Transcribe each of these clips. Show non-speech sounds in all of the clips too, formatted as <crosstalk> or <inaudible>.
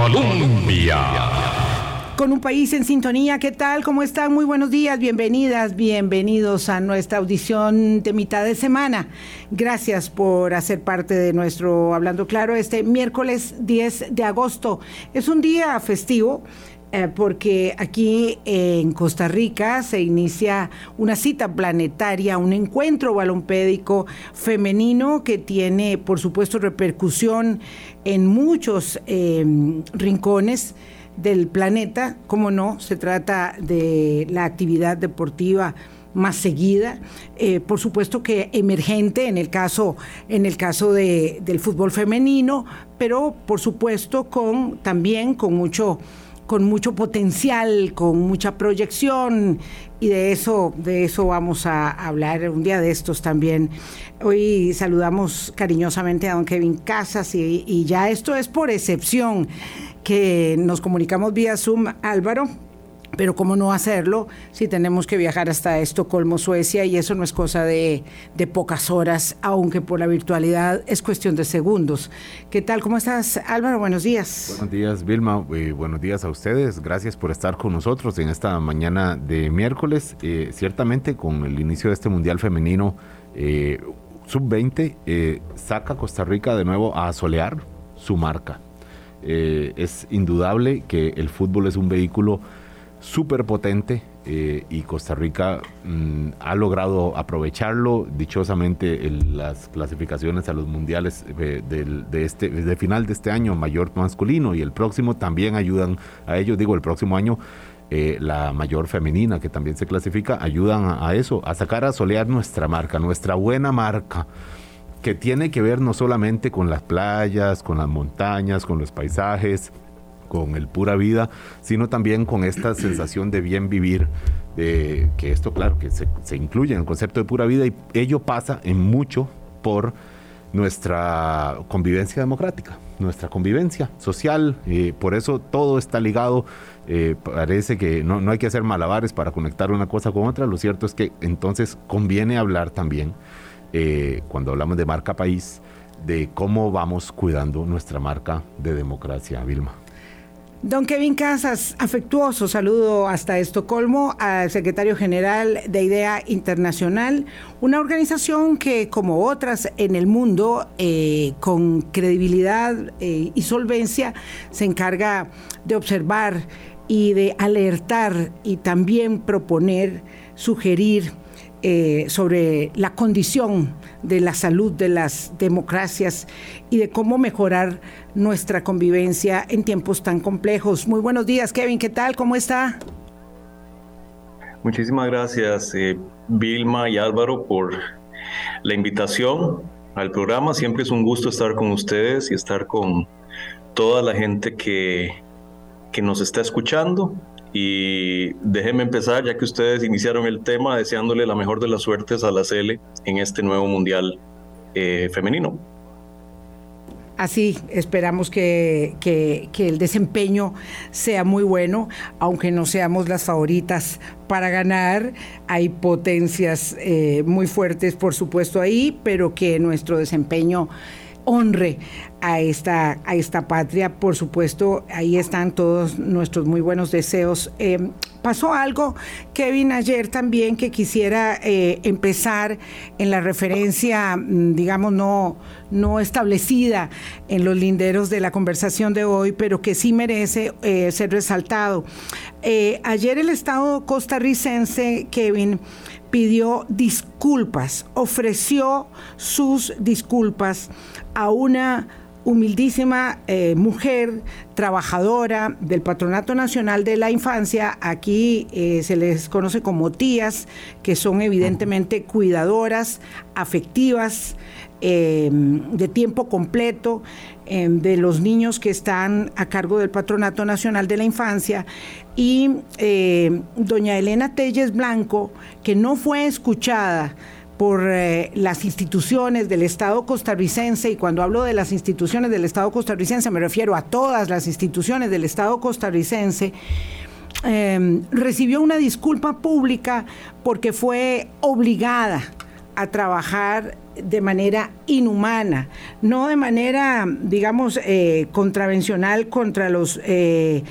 Colombia. Con un país en sintonía, ¿qué tal? ¿Cómo están? Muy buenos días, bienvenidas, bienvenidos a nuestra audición de mitad de semana. Gracias por hacer parte de nuestro Hablando Claro este miércoles 10 de agosto. Es un día festivo eh, porque aquí en Costa Rica se inicia una cita planetaria, un encuentro balompédico femenino que tiene, por supuesto, repercusión en muchos eh, rincones del planeta. Como no, se trata de la actividad deportiva más seguida, eh, por supuesto que emergente en el caso, en el caso de, del fútbol femenino, pero por supuesto con también con mucho con mucho potencial, con mucha proyección y de eso, de eso vamos a hablar un día de estos también. Hoy saludamos cariñosamente a don Kevin Casas y, y ya esto es por excepción que nos comunicamos vía Zoom, Álvaro, pero cómo no hacerlo si tenemos que viajar hasta Estocolmo, Suecia, y eso no es cosa de, pocas horas, aunque por la virtualidad es cuestión de segundos. ¿Qué tal? ¿Cómo estás, Álvaro? Buenos días. Buenos días, Vilma. Eh, buenos días a ustedes. Gracias por estar con nosotros en esta mañana de miércoles. Eh, ciertamente, con el inicio de este Mundial Femenino eh, Sub-20, saca Costa Rica de nuevo a solear su marca. es indudable que el fútbol es un vehículo súper potente eh, y Costa Rica mm, ha logrado aprovecharlo. Dichosamente en las clasificaciones a los mundiales eh, de, este, de final de este año, mayor masculino y el próximo también ayudan a ello. Digo, el próximo año eh, la mayor femenina que también se clasifica, ayudan a, a, eso, a sacar a solear nuestra marca, nuestra buena marca que tiene que ver no solamente con las playas, con las montañas, con los paisajes, con el pura vida, sino también con esta <clears throat> sensación de bien vivir, de que esto, claro, que se, incluye en el concepto de pura vida y ello pasa en mucho por nuestra convivencia democrática, nuestra convivencia social, eh, por eso todo está ligado, eh, parece que no, no, hay que hacer malabares para conectar una cosa con otra, lo cierto es que entonces conviene hablar también, eh, cuando hablamos de marca país, de cómo vamos cuidando nuestra marca de democracia, Vilma. Don Kevin Casas, afectuoso saludo hasta Estocolmo al secretario general de IDEA Internacional, una organización que como otras en el mundo, eh, con credibilidad eh, y solvencia, se encarga de observar y de alertar y también proponer, sugerir eh, sobre la condición de la salud de las democracias y de cómo mejorar nuestra convivencia en tiempos tan complejos. Muy buenos días, Kevin, ¿qué tal? ¿Cómo está? Muchísimas gracias, eh, Vilma y Álvaro, por la invitación al programa. Siempre es un gusto estar con ustedes y estar con toda la gente que, que nos está escuchando y déjenme empezar, ya que ustedes iniciaron el tema, deseándole la mejor de las suertes a la CL en este nuevo Mundial eh, femenino. Así esperamos que, el desempeño sea muy bueno, aunque no seamos las favoritas para ganar. Hay potencias eh, muy fuertes, por supuesto, ahí, pero que nuestro desempeño honre a esta, a esta patria. Por supuesto, ahí están todos nuestros muy buenos deseos. Eh, pasó algo, Kevin, ayer también que quisiera eh, empezar en la referencia, mm, digamos, no, no establecida en los linderos de la conversación de hoy, pero que sí merece eh, ser resaltado. ayer el Estado costarricense, Kevin, pidió disculpas, ofreció sus disculpas a una humildísima eh, mujer trabajadora del Patronato Nacional de la Infancia. Aquí eh, se les conoce como tías, que son evidentemente cuidadoras, afectivas, em, de tiempo completo em, de los niños que están a cargo del Patronato Nacional de la Infancia. Y em, doña Elena Telles Blanco, que no fue escuchada, por eh, las instituciones del Estado costarricense, y cuando hablo de las instituciones del Estado costarricense me refiero a todas las instituciones del Estado costarricense, em, recibió una disculpa pública porque fue obligada a trabajar de manera inhumana, no de manera, digamos, eh, contravencional contra los eh,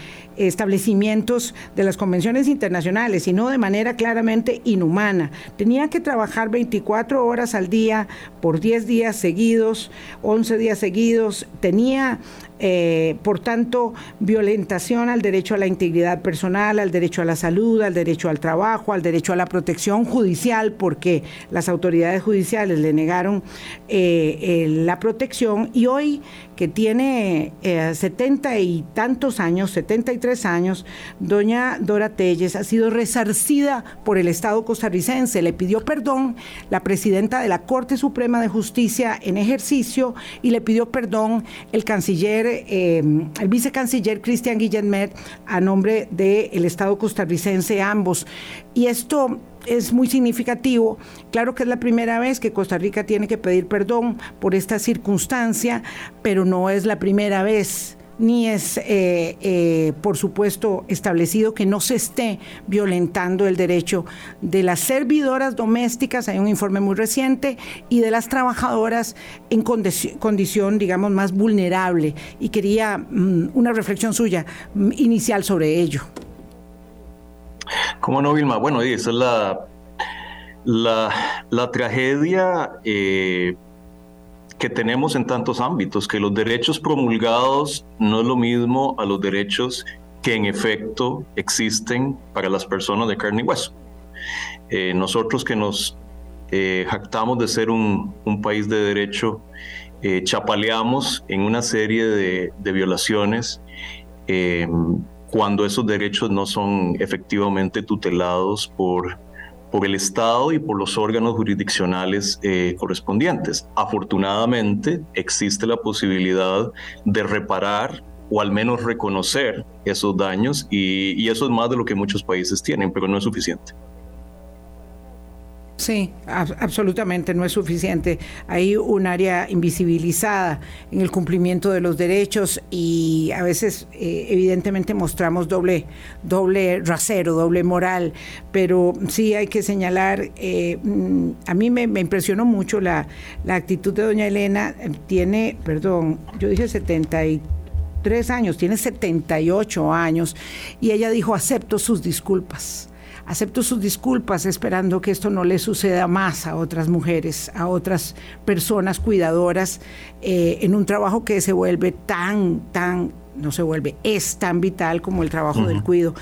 establecimientos de las convenciones internacionales, sino de manera claramente inhumana. Tenía que trabajar 24 horas al día por 10 días seguidos, 11 días seguidos, tenía eh, por tanto, violentación al derecho a la integridad personal, al derecho a la salud, al derecho al trabajo, al derecho a la protección judicial, porque las autoridades judiciales le negaron eh, la protección y hoy que tiene eh, setenta y tantos años, 73 años, doña Dora Telles ha sido resarcida por el Estado costarricense. Le pidió perdón la presidenta de la Corte Suprema de Justicia en ejercicio y le pidió perdón el canciller, eh, el vicecanciller Cristian Guillermet a nombre del Estado costarricense ambos. Y esto es muy significativo. Claro que es la primera vez que Costa Rica tiene que pedir perdón por esta circunstancia, pero no es la primera vez ni es, eh, eh, por supuesto, establecido que no se esté violentando el derecho de las servidoras domésticas, hay un informe muy reciente, y de las trabajadoras en condición, digamos, más vulnerable. Y quería mm, una reflexión suya mm, inicial sobre ello. ¿Cómo no, Vilma? Bueno, esa es la, la, tragedia eh, que tenemos en tantos ámbitos, que los derechos promulgados no es lo mismo a los derechos que en efecto existen para las personas de carne y hueso. Eh, nosotros que nos eh, jactamos de ser un, país de derecho, chapaleamos en una serie de, de violaciones cuando esos derechos no son efectivamente tutelados por, por el Estado y por los órganos jurisdiccionales eh, correspondientes. Afortunadamente existe la posibilidad de reparar o al menos reconocer esos daños y eso es más de lo que muchos países tienen, pero no es suficiente. Sí, absolutamente no es suficiente. Hay un área invisibilizada en el cumplimiento de los derechos y a veces eh, evidentemente mostramos doble, doble rasero, doble moral, pero sí hay que señalar, eh, mm, a mí me, impresionó mucho la, la, actitud de doña Elena, tiene, perdón, yo dije 73 años, tiene 78 años y ella dijo, acepto sus disculpas acepto sus disculpas esperando que esto no le suceda más a otras mujeres, a otras personas cuidadoras eh, en un trabajo que se vuelve tan, tan, no se vuelve, es tan vital como el trabajo del cuido.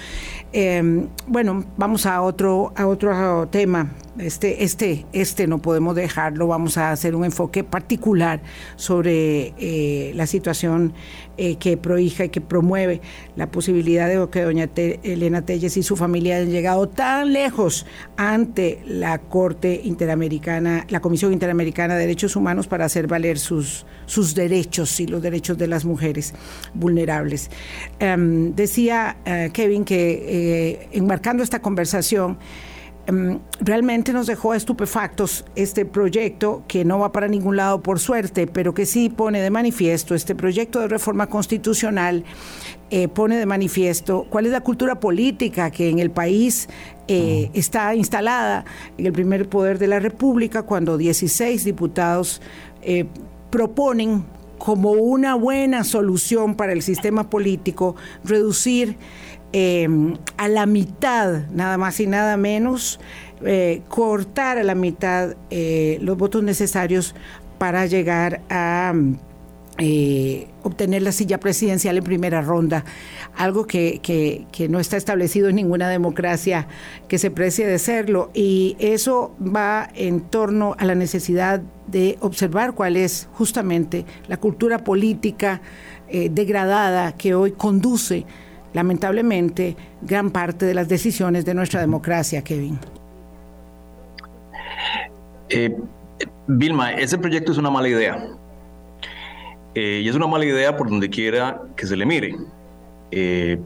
Em, bueno, vamos a otro, a otro tema este, este, este no podemos dejarlo, vamos a hacer un enfoque particular sobre eh, la situación eh, que prohija y que promueve la posibilidad de que doña Elena Telles y su familia hayan llegado tan lejos ante la Corte Interamericana, la Comisión Interamericana de Derechos Humanos para hacer valer sus, sus derechos y los derechos de las mujeres vulnerables. Em, decía eh, Kevin que enmarcando esta conversación, realmente nos dejó estupefactos este proyecto que no va para ningún lado por suerte, pero que sí pone de manifiesto este proyecto de reforma constitucional. Eh, pone de manifiesto cuál es la cultura política que en el país eh, está instalada en el primer poder de la República cuando 16 diputados eh, proponen como una buena solución para el sistema político reducir Em, a la mitad, nada más y nada menos, eh, cortar a la mitad eh, los votos necesarios para llegar a eh, obtener la silla presidencial en primera ronda, algo que, que, no está establecido en ninguna democracia que se precie de serlo. Y eso va en torno a la necesidad de observar cuál es justamente la cultura política degradada que hoy conduce lamentablemente, gran parte de las decisiones de nuestra democracia, Kevin. Eh, Vilma, ese proyecto es una mala idea. Eh, y es una mala idea por donde quiera que se le mire. Eh,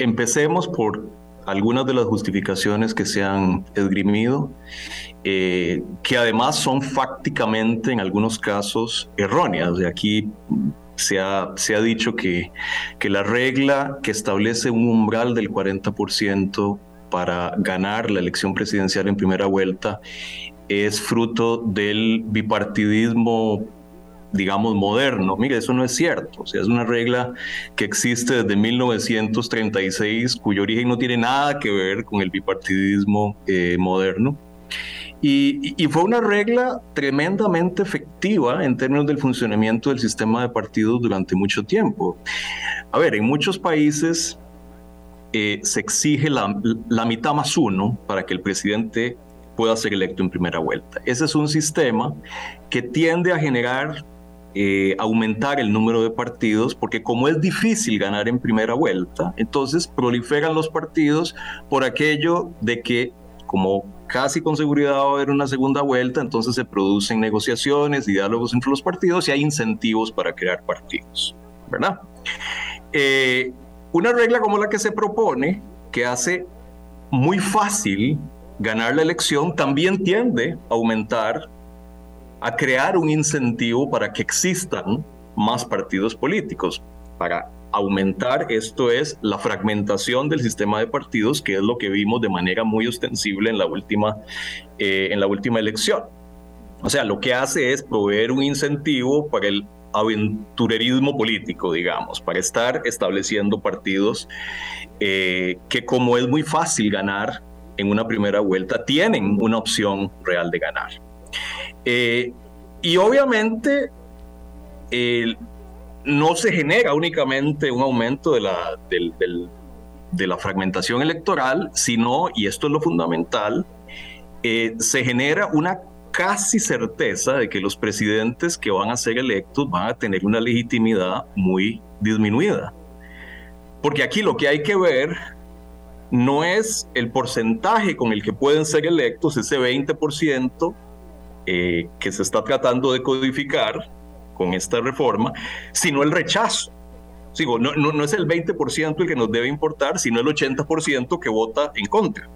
empecemos por algunas de las justificaciones que se han esgrimido, que además son fácticamente en algunos casos erróneas. De aquí se ha, dicho que, que la regla que establece un umbral del 40% para ganar la elección presidencial en primera vuelta es fruto del bipartidismo digamos, moderno. Mire, eso no es cierto. O sea, es una regla que existe desde 1936, cuyo origen no tiene nada que ver con el bipartidismo eh, moderno. Y, y, fue una regla tremendamente efectiva en términos del funcionamiento del sistema de partidos durante mucho tiempo. A ver, en muchos países eh, se exige la, la mitad más uno para que el presidente pueda ser electo en primera vuelta. Ese es un sistema que tiende a generar eh, aumentar el número de partidos, porque como es difícil ganar en primera vuelta, entonces proliferan los partidos por aquello de que como casi con seguridad va a haber una segunda vuelta, entonces se producen negociaciones, diálogos entre los partidos y hay incentivos para crear partidos, ¿verdad? Eh, una regla como la que se propone, que hace muy fácil ganar la elección, también tiende a aumentar a crear un incentivo para que existan más partidos políticos, para aumentar, esto es la fragmentación del sistema de partidos, que es lo que vimos de manera muy ostensible en la última, eh, en la última elección. O sea, lo que hace es proveer un incentivo para el aventurerismo político, digamos, para estar estableciendo partidos eh, que como es muy fácil ganar en una primera vuelta, tienen una opción real de ganar. Eh, y obviamente no se genera únicamente un aumento de la, de la fragmentación electoral, sino, y esto es lo fundamental, eh, se genera una casi certeza de que los presidentes que van a ser electos van a tener una legitimidad muy disminuida. Porque aquí lo que hay que ver no es el porcentaje con el que pueden ser electos, ese 20%, eh, que se está tratando de codificar con esta reforma, sino el rechazo. Sigo, no, no, es el 20% el que nos debe importar, sino el 80% que vota en contra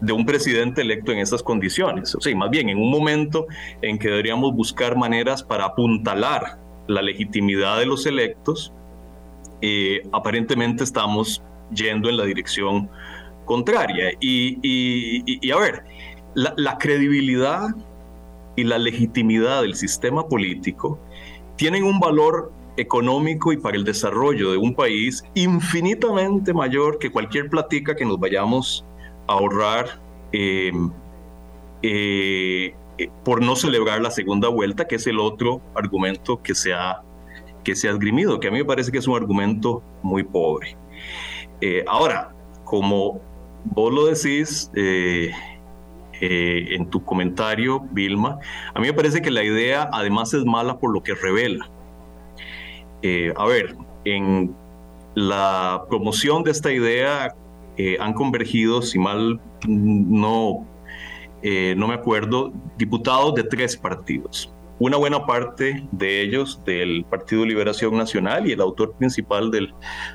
de un presidente electo en esas condiciones. O sea, más bien en un momento en que deberíamos buscar maneras para apuntalar la legitimidad de los electos, eh, aparentemente estamos yendo en la dirección contraria. Y, y a ver, la, credibilidad y la legitimidad del sistema político tienen un valor económico y para el desarrollo de un país infinitamente mayor que cualquier platica que nos vayamos a ahorrar em, eh, por no celebrar la segunda vuelta, que es el otro argumento que se ha, que se ha esgrimido, que a mí me parece que es un argumento muy pobre. Eh, ahora, como vos lo decís, eh, en tu comentario, Vilma. A mí me parece que la idea además es mala por lo que revela. Eh, a ver, en la promoción de esta idea eh, han convergido, si mal no, no me acuerdo, diputados de tres partidos. Una buena parte de ellos del Partido Liberación Nacional y el autor principal del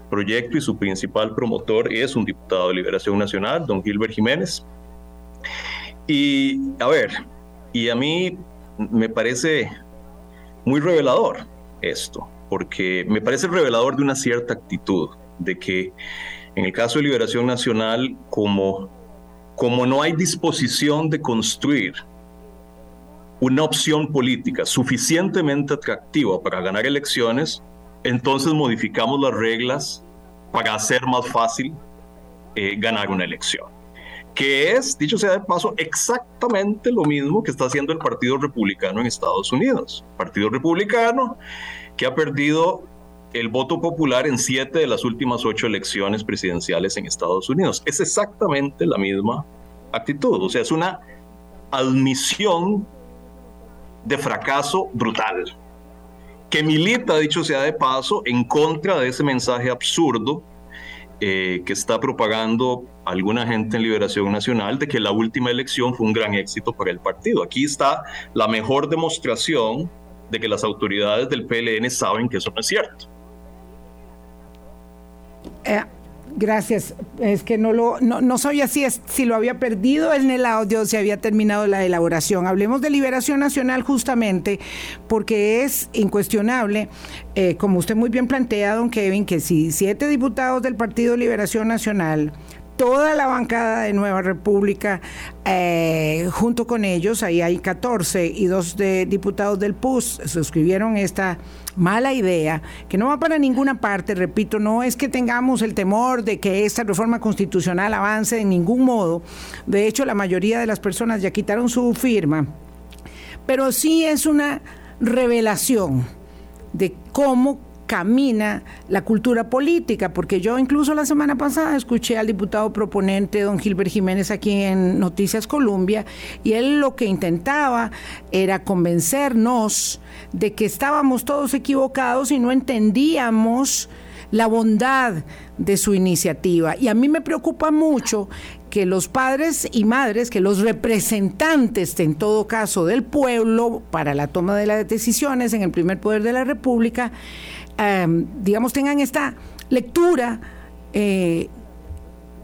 proyecto y su principal promotor es un diputado de Liberación Nacional, don Gilbert Jiménez. Y a ver, y a mí me parece muy revelador esto, porque me parece revelador de una cierta actitud, de que en el caso de Liberación Nacional, como, como no hay disposición de construir una opción política suficientemente atractiva para ganar elecciones, entonces modificamos las reglas para hacer más fácil eh, ganar una elección que es, dicho sea de paso, exactamente lo mismo que está haciendo el Partido Republicano en Estados Unidos. Partido Republicano que ha perdido el voto popular en siete de las últimas ocho elecciones presidenciales en Estados Unidos. Es exactamente la misma actitud, o sea, es una admisión de fracaso brutal, que milita, dicho sea de paso, en contra de ese mensaje absurdo eh, que está propagando alguna gente en Liberación Nacional de que la última elección fue un gran éxito para el partido. Aquí está la mejor demostración de que las autoridades del PLN saben que eso no es cierto. Eh, Gracias. Es que no lo no, no sabía si, si lo había perdido en el audio, si había terminado la elaboración. Hablemos de liberación nacional justamente porque es incuestionable, eh, como usted muy bien plantea, don Kevin, que si siete diputados del Partido Liberación Nacional toda la bancada de Nueva República, eh, junto con ellos, ahí hay 14 y dos de diputados del PUS, suscribieron esta mala idea, que no va para ninguna parte, repito, no es que tengamos el temor de que esta reforma constitucional avance en ningún modo, de hecho la mayoría de las personas ya quitaron su firma, pero sí es una revelación de cómo camina la cultura política, porque yo incluso la semana pasada escuché al diputado proponente, don Gilbert Jiménez, aquí en Noticias Colombia, y él lo que intentaba era convencernos de que estábamos todos equivocados y no entendíamos la bondad de su iniciativa. Y a mí me preocupa mucho que los padres y madres, que los representantes, en todo caso, del pueblo para la toma de las decisiones en el primer poder de la República, Em, digamos, tengan esta lectura eh,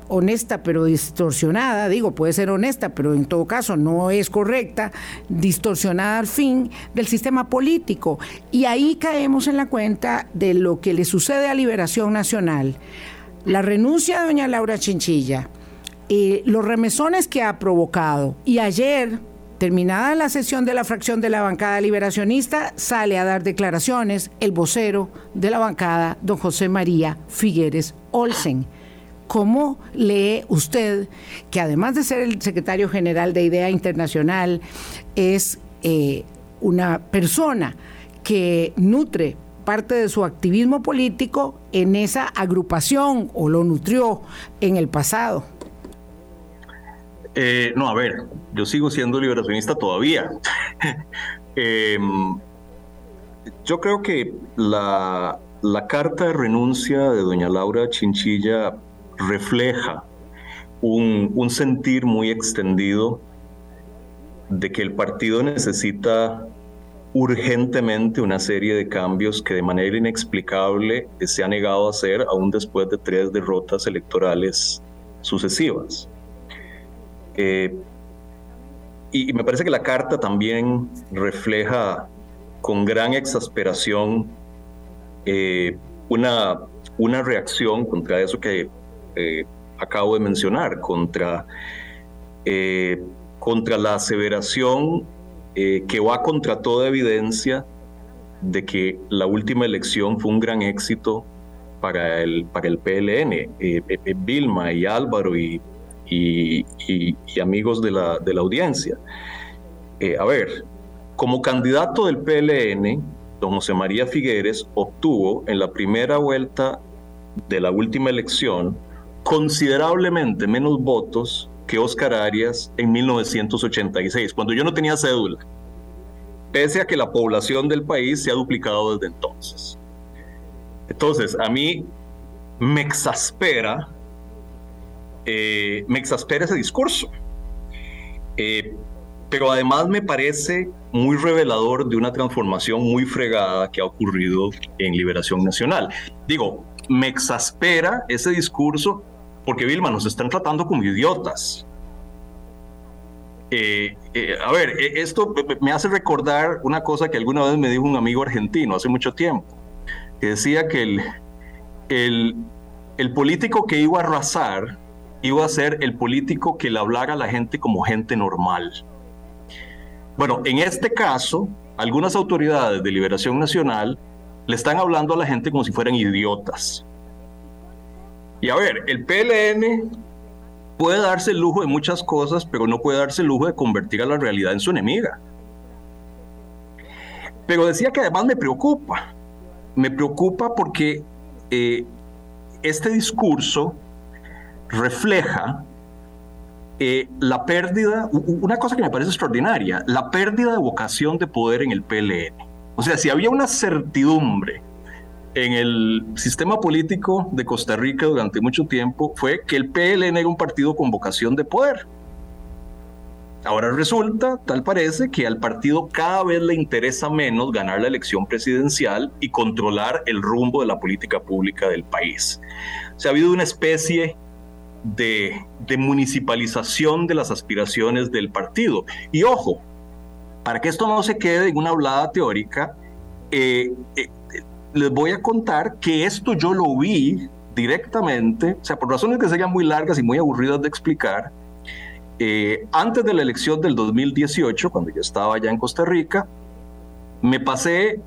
honesta pero distorsionada, digo, puede ser honesta, pero en todo caso no es correcta, distorsionada al fin del sistema político. Y ahí caemos en la cuenta de lo que le sucede a Liberación Nacional. La renuncia de doña Laura Chinchilla, eh, los remesones que ha provocado. Y ayer, Terminada la sesión de la fracción de la bancada liberacionista, sale a dar declaraciones el vocero de la bancada, don José María Figueres Olsen. ¿Cómo lee usted que además de ser el secretario general de Idea Internacional, es eh, una persona que nutre parte de su activismo político en esa agrupación o lo nutrió en el pasado? Eh, no, a ver, yo sigo siendo liberacionista todavía. <laughs> Em, yo creo que la, carta de renuncia de doña Laura Chinchilla refleja un, un sentir muy extendido de que el partido necesita urgentemente una serie de cambios que de manera inexplicable se ha negado a hacer aún después de tres derrotas electorales sucesivas. Eh, y, me parece que la carta también refleja con gran exasperación eh, una, una reacción contra eso que eh, acabo de mencionar, contra, contra la aseveración que va contra toda evidencia de que la última elección fue un gran éxito para el, para el PLN. Vilma y Álvaro y y, amigos de la, de la audiencia. Eh, a ver, como candidato del PLN, don José María Figueres obtuvo en la primera vuelta de la última elección considerablemente menos votos que Oscar Arias en 1986, cuando yo no tenía cédula, pese a que la población del país se ha duplicado desde entonces. Entonces, a mí me exaspera eh, me exaspera ese discurso. Eh, pero además me parece muy revelador de una transformación muy fregada que ha ocurrido en Liberación Nacional. Digo, me exaspera ese discurso porque, Vilma, nos están tratando como idiotas. Eh, a ver, esto me hace recordar una cosa que alguna vez me dijo un amigo argentino hace mucho tiempo, que decía que el, el, el político que iba a arrasar iba a ser el político que le hablara a la gente como gente normal. Bueno, en este caso, algunas autoridades de Liberación Nacional le están hablando a la gente como si fueran idiotas. Y a ver, el PLN puede darse el lujo de muchas cosas, pero no puede darse el lujo de convertir a la realidad en su enemiga. Pero decía que además me preocupa. Me preocupa porque eh, este discurso refleja eh, la pérdida, una cosa que me parece extraordinaria, la pérdida de vocación de poder en el PLN. O sea, si había una certidumbre en el sistema político de Costa Rica durante mucho tiempo, fue que el PLN era un partido con vocación de poder. Ahora resulta, tal parece, que al partido cada vez le interesa menos ganar la elección presidencial y controlar el rumbo de la política pública del país. O sea, ha habido una especie de, municipalización de las aspiraciones del partido. Y ojo, para que esto no se quede en una hablada teórica, eh, eh, les voy a contar que esto yo lo vi directamente, o sea, por razones que serían muy largas y muy aburridas de explicar, eh, antes de la elección del 2018, cuando yo estaba allá en Costa Rica, me pasé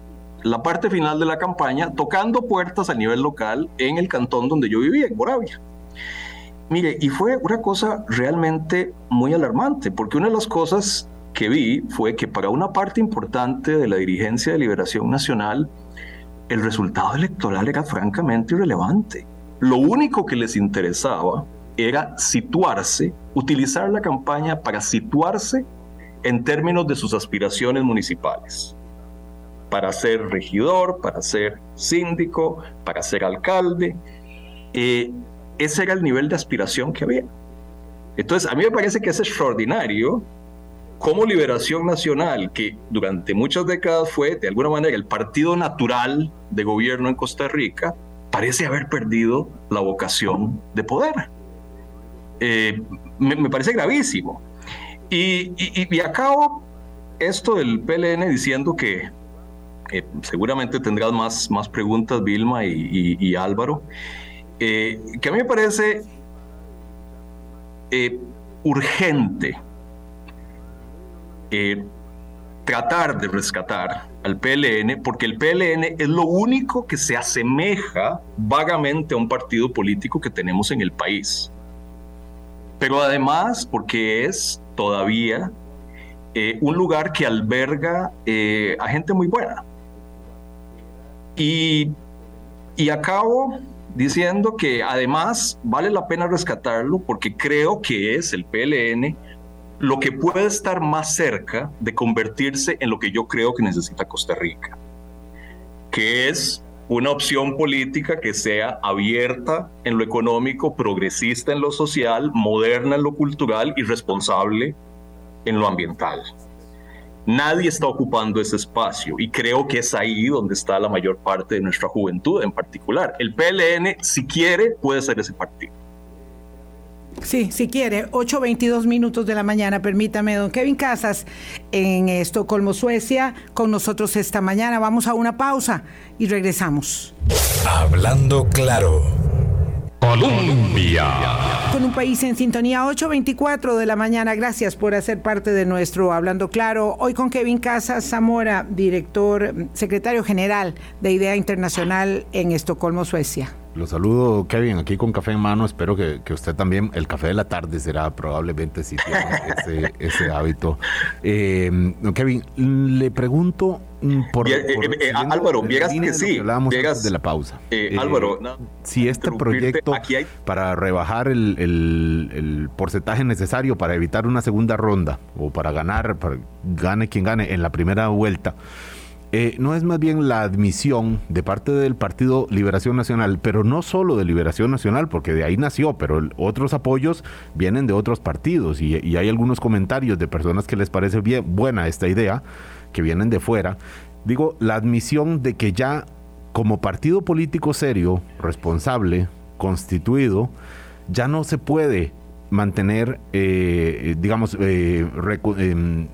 la parte final de la campaña tocando puertas a nivel local en el cantón donde yo vivía, en Moravia. Mire, y fue una cosa realmente muy alarmante, porque una de las cosas que vi fue que para una parte importante de la dirigencia de Liberación Nacional, el resultado electoral era francamente irrelevante. Lo único que les interesaba era situarse, utilizar la campaña para situarse en términos de sus aspiraciones municipales para ser regidor, para ser síndico, para ser alcalde. Eh, ese era el nivel de aspiración que había. Entonces, a mí me parece que es extraordinario cómo Liberación Nacional, que durante muchas décadas fue de alguna manera el partido natural de gobierno en Costa Rica, parece haber perdido la vocación de poder. Eh, me, parece gravísimo. Y, y acabo esto del PLN diciendo que seguramente tendrás más, más preguntas, Vilma y, Álvaro, eh, que a mí me parece eh, urgente tratar de rescatar al PLN, porque el PLN es lo único que se asemeja vagamente a un partido político que tenemos en el país. Pero además porque es todavía un lugar que alberga a gente muy buena. Y, acabo diciendo que además vale la pena rescatarlo porque creo que es el PLN lo que puede estar más cerca de convertirse en lo que yo creo que necesita Costa Rica, que es una opción política que sea abierta en lo económico, progresista en lo social, moderna en lo cultural y responsable en lo ambiental. Nadie está ocupando ese espacio y creo que es ahí donde está la mayor parte de nuestra juventud en particular. El PLN, si quiere, puede ser ese partido. Sí, si quiere, 8.22 minutos de la mañana, permítame, don Kevin Casas, en Estocolmo, Suecia, con nosotros esta mañana. Vamos a una pausa y regresamos. Hablando claro. Colombia. Con un país en sintonía 8.24 de la mañana. Gracias por hacer parte de nuestro Hablando Claro. Hoy con Kevin Casas Zamora, director, secretario general de Idea Internacional en Estocolmo, Suecia. Lo saludo, Kevin, aquí con café en mano. Espero que, usted también, el café de la tarde será probablemente si tiene ese, <laughs> hábito. Eh, Kevin, le pregunto mm, por, eh, eh, Álvaro, vieras que sí. de la pausa. Álvaro, si este proyecto para rebajar el, el, porcentaje necesario para evitar una segunda ronda o para ganar, para gane quien gane en la primera vuelta. Eh, no es más bien la admisión de parte del Partido Liberación Nacional, pero no solo de Liberación Nacional, porque de ahí nació, pero otros apoyos vienen de otros partidos y, hay algunos comentarios de personas que les parece bien buena esta idea, que vienen de fuera. Digo, la admisión de que ya como partido político serio, responsable, constituido, ya no se puede mantener, eh, digamos, eh, em,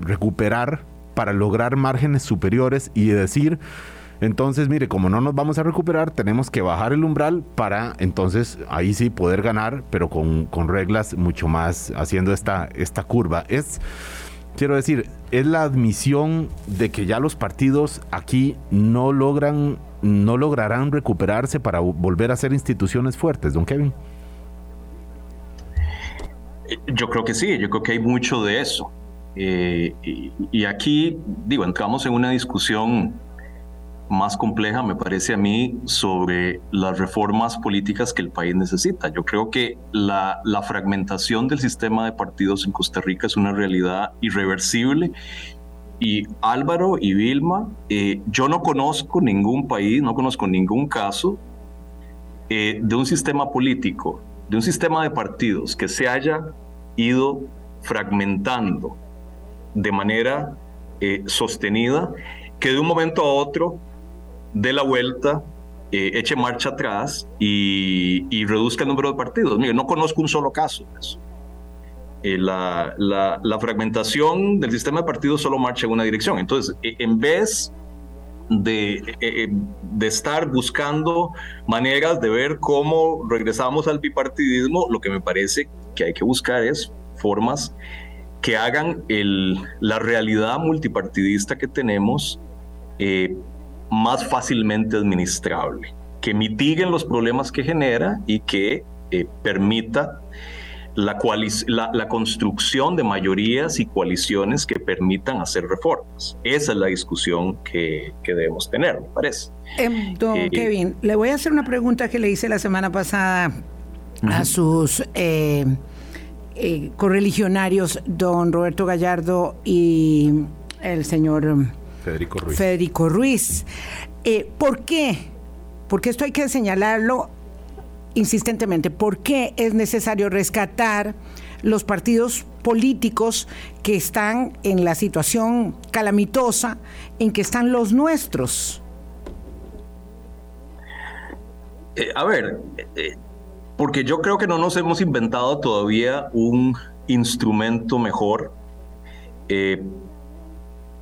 recuperar para lograr márgenes superiores y decir, entonces, mire, como no nos vamos a recuperar, tenemos que bajar el umbral para entonces ahí sí poder ganar, pero con, reglas mucho más haciendo esta, esta curva. Es, quiero decir, es la admisión de que ya los partidos aquí no logran, no lograrán recuperarse para volver a ser instituciones fuertes, don Kevin. Yo creo que sí, yo creo que hay mucho de eso. Eh, y, aquí, digo, entramos en una discusión más compleja, me parece a mí, sobre las reformas políticas que el país necesita. Yo creo que la, la fragmentación del sistema de partidos en Costa Rica es una realidad irreversible. Y Álvaro y Vilma, eh, yo no conozco ningún país, no conozco ningún caso eh, de un sistema político, de un sistema de partidos que se haya ido fragmentando de manera eh, sostenida, que de un momento a otro dé la vuelta, eh, eche marcha atrás y, reduzca el número de partidos. Mire, no conozco un solo caso de eso. Eh, la, la, fragmentación del sistema de partidos solo marcha en una dirección. Entonces, en vez de, eh, de, estar buscando maneras de ver cómo regresamos al bipartidismo, lo que me parece que hay que buscar es formas que hagan el, la realidad multipartidista que tenemos eh, más fácilmente administrable, que mitiguen los problemas que genera y que eh, permita la, la, construcción de mayorías y coaliciones que permitan hacer reformas. Esa es la discusión que, debemos tener, me parece. Em, don eh, Kevin, le voy a hacer una pregunta que le hice la semana pasada a sus eh, eh, correligionarios, don Roberto Gallardo y el señor Federico Ruiz. Federico Ruiz. ¿Por qué? Porque esto hay que señalarlo insistentemente por qué es necesario rescatar los partidos políticos que están en la situación calamitosa en que están los nuestros. Eh, a ver, eh, porque yo creo que no nos hemos inventado todavía un instrumento mejor eh,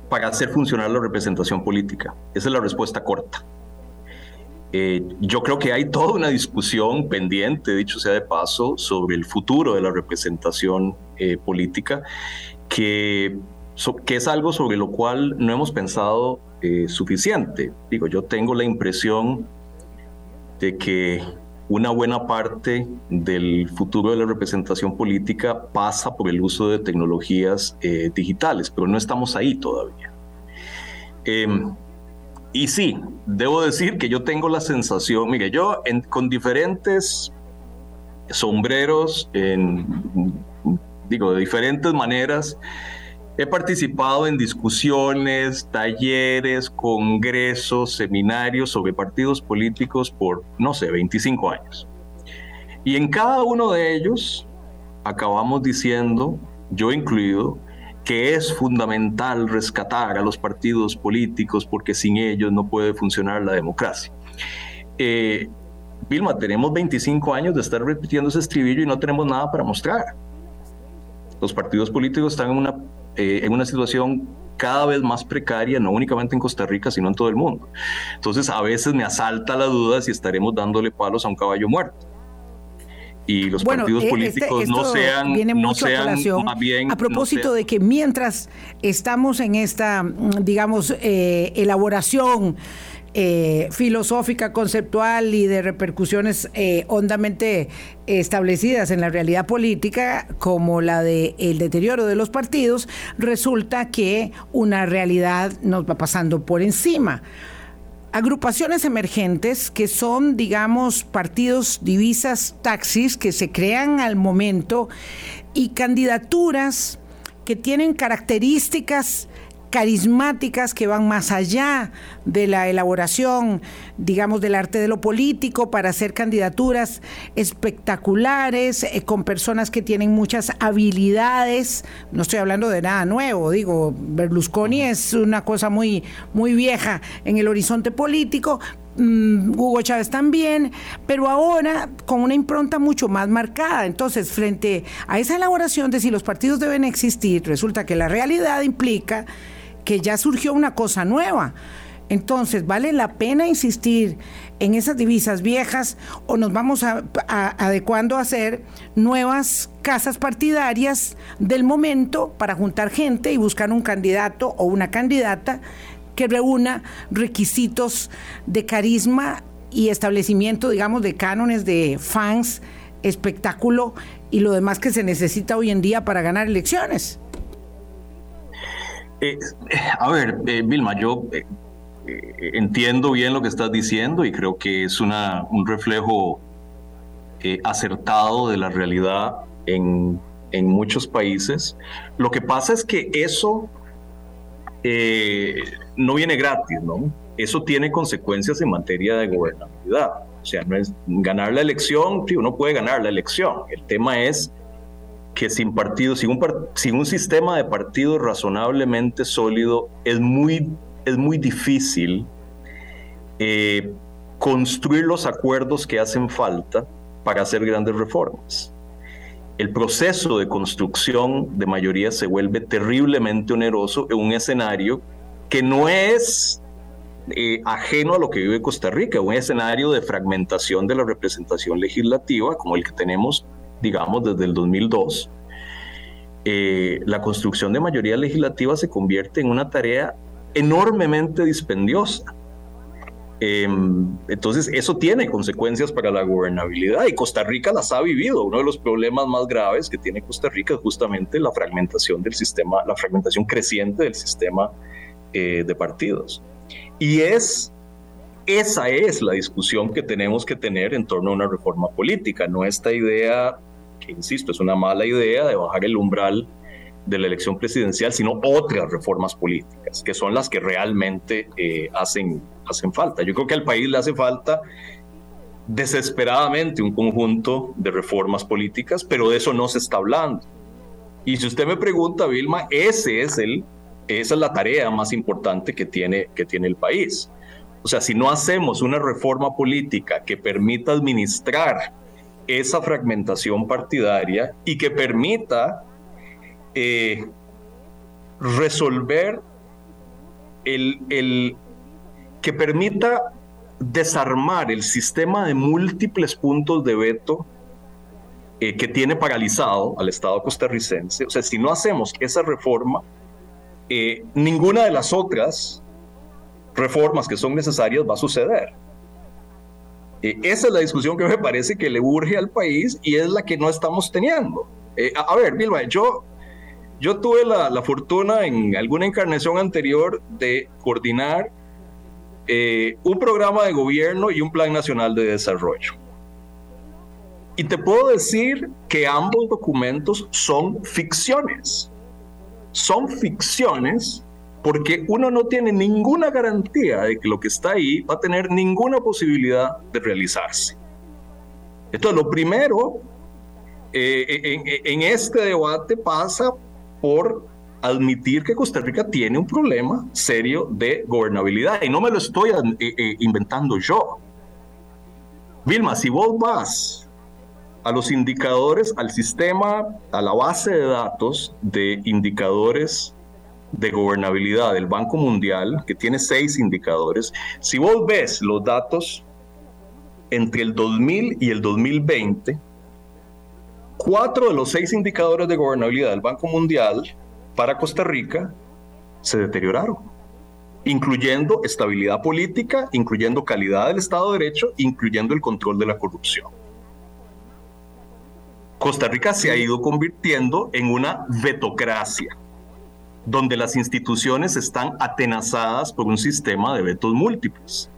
para hacer funcionar la representación política. Esa es la respuesta corta. Eh, yo creo que hay toda una discusión pendiente, dicho sea de paso, sobre el futuro de la representación eh, política, que, que, es algo sobre lo cual no hemos pensado eh, suficiente. Digo, yo tengo la impresión de que una buena parte del futuro de la representación política pasa por el uso de tecnologías digitales, pero no estamos ahí todavía. Em, y sí, debo decir que yo tengo la sensación, mire, yo con diferentes sombreros, en, digo, de diferentes maneras, he participado en discusiones, talleres, congresos, seminarios sobre partidos políticos por, no sé, 25 años. Y en cada uno de ellos acabamos diciendo, yo incluido, que es fundamental rescatar a los partidos políticos porque sin ellos no puede funcionar la democracia. Eh, Vilma, tenemos 25 años de estar repitiendo ese estribillo y no tenemos nada para mostrar. Los partidos políticos están en una, eh, en una situación cada vez más precaria, no únicamente en Costa Rica, sino en todo el mundo. Entonces, a veces me asalta la duda si estaremos dándole palos a un caballo muerto y los partidos e-, este, políticos no sean, no sean más bien, a propósito de que mientras estamos en esta, mm, digamos, eh, elaboración eh, filosófica, conceptual y de repercusiones eh, hondamente establecidas en la realidad política, como la del el deterioro de los partidos, resulta que una realidad nos va pasando por encima. Agrupaciones emergentes que son, digamos, partidos, divisas, taxis que se crean al momento y candidaturas que tienen características carismáticas que van más allá de la elaboración, digamos, del arte de lo político para hacer candidaturas espectaculares, eh, con personas que tienen muchas habilidades. No estoy hablando de nada nuevo, digo, Berlusconi es una cosa muy, muy vieja en el horizonte político, mm, Hugo Chávez también, pero ahora con una impronta mucho más marcada. Entonces, frente a esa elaboración de si los partidos deben existir, resulta que la realidad implica que ya surgió una cosa nueva. Entonces, ¿vale la pena insistir en esas divisas viejas o nos vamos a, adecuando a hacer nuevas casas partidarias del momento para juntar gente y buscar un candidato o una candidata que reúna requisitos de carisma y establecimiento, digamos, de cánones de fans, espectáculo y lo demás que se necesita hoy en día para ganar elecciones? Eh, a ver, eh, Vilma, yo eh, entiendo bien lo que estás diciendo y creo que es una, un reflejo acertado de la realidad en, en, muchos países. Lo que pasa es que eso no viene gratis, ¿no? Eso tiene consecuencias en materia de gobernabilidad. O sea, no es ganar la elección, sí, uno puede ganar la elección. El tema es que sin un, sin un sistema de partidos razonablemente sólido, es muy, es muy difícil eh, construir los acuerdos que hacen falta para hacer grandes reformas. El proceso de construcción de mayoría se vuelve terriblemente oneroso en un escenario que no es eh, ajeno a lo que vive Costa Rica, un escenario de fragmentación de la representación legislativa como el que tenemos, digamos, desde el 2002. Eh, la construcción de mayoría legislativa se convierte en una tarea enormemente dispendiosa. Em, entonces, eso tiene consecuencias para la gobernabilidad y Costa Rica las ha vivido. Uno de los problemas más graves que tiene Costa Rica es justamente la fragmentación del sistema, la fragmentación creciente del sistema eh, de partidos. Y es, esa es la discusión que tenemos que tener en torno a una reforma política, no esta idea, que insisto, es una mala idea de bajar el umbral de la elección presidencial, sino otras reformas políticas, que son las que realmente eh, hacen, hacen falta. Yo creo que al país le hace falta desesperadamente un conjunto de reformas políticas, pero de eso no se está hablando. Y si usted me pregunta, Vilma, ese es el esa es la tarea más importante que tiene, que tiene el país. O sea, si no hacemos una reforma política que permita administrar esa fragmentación partidaria y que permita eh, resolver el, el, que permita desarmar el sistema de múltiples puntos de veto eh, que tiene paralizado al Estado costarricense. O sea, si no hacemos esa reforma, eh, ninguna de las otras reformas que son necesarias va a suceder. Eh, esa es la discusión que me parece que le urge al país y es la que no estamos teniendo. Eh, a, ver, Vilma, yo, yo tuve la, la, fortuna en alguna encarnación anterior de coordinar un programa de gobierno y un plan nacional de desarrollo. Y te puedo decir que ambos documentos son ficciones son ficciones porque uno no tiene ninguna garantía de que lo que está ahí va a tener ninguna posibilidad de realizarse. Entonces, lo primero eh, en, este debate pasa por admitir que Costa Rica tiene un problema serio de gobernabilidad y no me lo estoy eh, eh, inventando yo. Vilma, si vos vas a los indicadores, al sistema, a la base de datos de indicadores de gobernabilidad del Banco Mundial, que tiene seis indicadores, si vos ves los datos entre el 2000 y el 2020, cuatro de los seis indicadores de gobernabilidad del Banco Mundial para Costa Rica se deterioraron, incluyendo estabilidad política, incluyendo calidad del Estado de Derecho, incluyendo el control de la corrupción. Costa Rica se ha ido convirtiendo en una vetocracia, donde las instituciones están atenazadas por un sistema de vetos múltiples.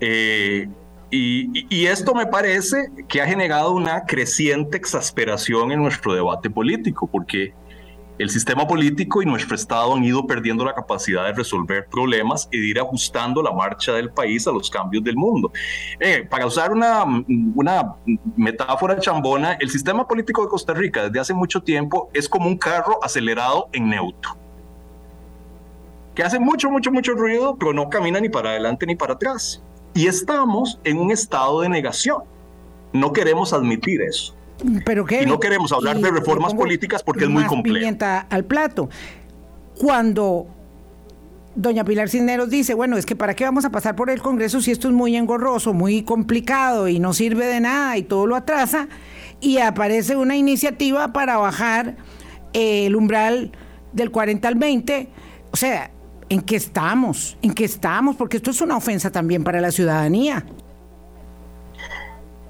Eh, y, y, esto me parece que ha generado una creciente exasperación en nuestro debate político, porque el sistema político y nuestro Estado han ido perdiendo la capacidad de resolver problemas y de ir ajustando la marcha del país a los cambios del mundo. Eh, para usar una, una metáfora chambona, el sistema político de Costa Rica desde hace mucho tiempo es como un carro acelerado en neutro, que hace mucho, mucho, mucho ruido, pero no camina ni para adelante ni para atrás. Y estamos en un estado de negación. No queremos admitir eso. Pero y no queremos hablar de reformas políticas porque es muy complejo. al plato. Cuando doña Pilar Cisneros dice, bueno, es que para qué vamos a pasar por el Congreso si esto es muy engorroso, muy complicado y no sirve de nada y todo lo atrasa, y aparece una iniciativa para bajar eh, el umbral del 40 al 20, o sea, ¿en qué estamos? ¿En qué estamos? Porque esto es una ofensa también para la ciudadanía.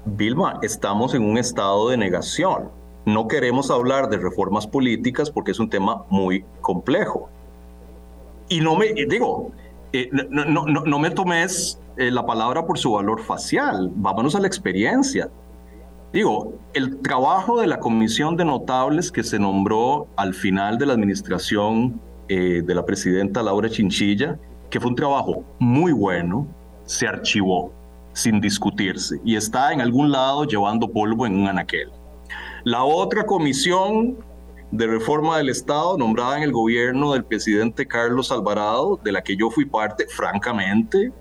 Vilma, estamos en un estado de negación. No queremos hablar de reformas políticas porque es un tema muy complejo. Y no me, digo, eh, no, me tomes eh, la palabra por su valor facial, vámonos a la experiencia. Digo, el trabajo de la comisión de notables que se nombró al final de la administración eh, de la presidenta Laura Chinchilla, que fue un trabajo muy bueno, se archivó sin discutirse y está en algún lado llevando polvo en un anaquel. La otra comisión de reforma del Estado nombrada en el gobierno del presidente Carlos Alvarado, de la que yo fui parte, francamente,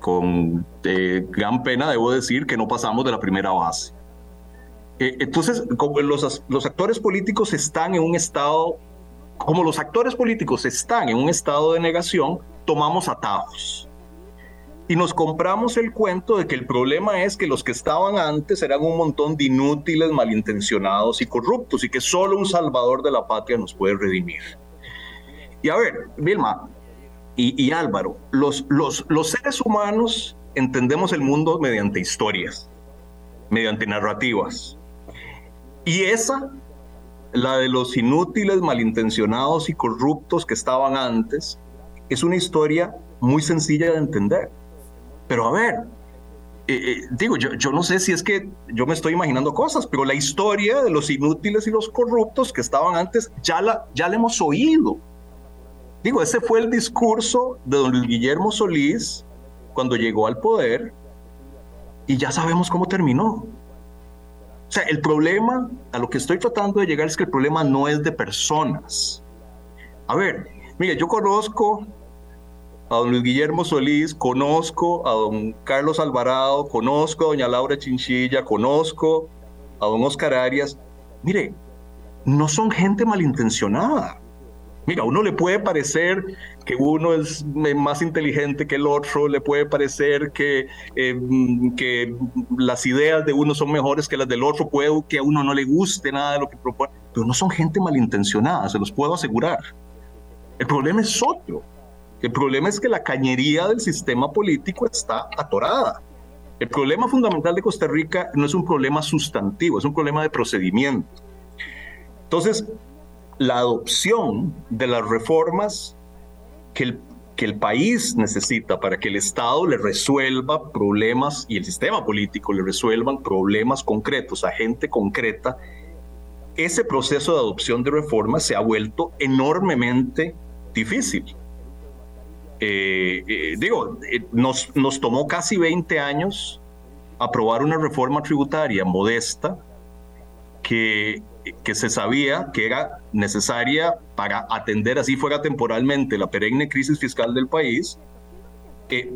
con eh, gran pena debo decir que no pasamos de la primera base. Eh, entonces, como los, los actores políticos están en un estado, como los actores políticos están en un estado de negación, tomamos atajos y nos compramos el cuento de que el problema es que los que estaban antes eran un montón de inútiles, malintencionados y corruptos y que solo un salvador de la patria nos puede redimir. Y a ver, Vilma y, Álvaro, los, los, los seres humanos entendemos el mundo mediante historias, mediante narrativas. Y esa, la de los inútiles, malintencionados y corruptos que estaban antes, es una historia muy sencilla de entender. Pero a ver, eh, eh, digo, yo, yo no sé si es que yo me estoy imaginando cosas, pero la historia de los inútiles y los corruptos que estaban antes ya la, ya la hemos oído. Digo, ese fue el discurso de don Guillermo Solís cuando llegó al poder y ya sabemos cómo terminó. O sea, el problema, a lo que estoy tratando de llegar es que el problema no es de personas. A ver, mire, yo conozco a don Luis Guillermo Solís, conozco a don Carlos Alvarado, conozco a doña Laura Chinchilla, conozco a don Oscar Arias. Mire, no son gente malintencionada. Mira, a uno le puede parecer que uno es más inteligente que el otro, le puede parecer que, eh, que las ideas de uno son mejores que las del otro, puede que a uno no le guste nada de lo que propone, pero no son gente malintencionada, se los puedo asegurar. El problema es otro. El problema es que la cañería del sistema político está atorada. El problema fundamental de Costa Rica no es un problema sustantivo, es un problema de procedimiento. Entonces, la adopción de las reformas que el, que el país necesita para que el Estado le resuelva problemas y el sistema político le resuelvan problemas concretos a gente concreta, ese proceso de adopción de reformas se ha vuelto enormemente difícil. Eh, eh, digo, eh, nos, nos tomó casi 20 años aprobar una reforma tributaria modesta que, que se sabía que era necesaria para atender, así fuera temporalmente, la perenne crisis fiscal del país,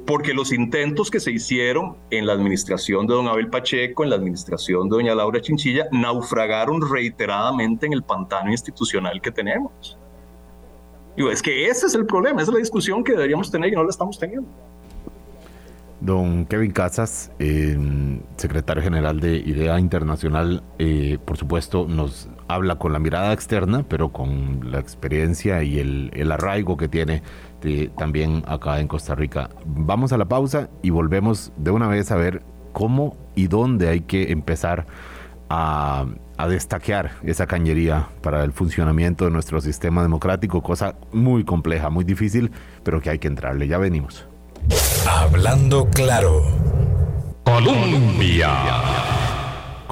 porque los intentos que se hicieron en la administración de don Abel Pacheco, en la administración de doña Laura Chinchilla, naufragaron reiteradamente en el pantano institucional que tenemos es que ese es el problema, es la discusión que deberíamos tener y no la estamos teniendo. Don Kevin Casas, secretario general de IDEA Internacional, eh, por supuesto nos habla con la mirada externa, pero con la experiencia y el, arraigo que tiene también acá en Costa Rica. Vamos a la pausa y volvemos de una vez a ver cómo y dónde hay que empezar a, a destaquear esa cañería para el funcionamiento de nuestro sistema democrático, cosa muy compleja, muy difícil, pero que hay que entrarle. Ya venimos. Hablando claro. Colombia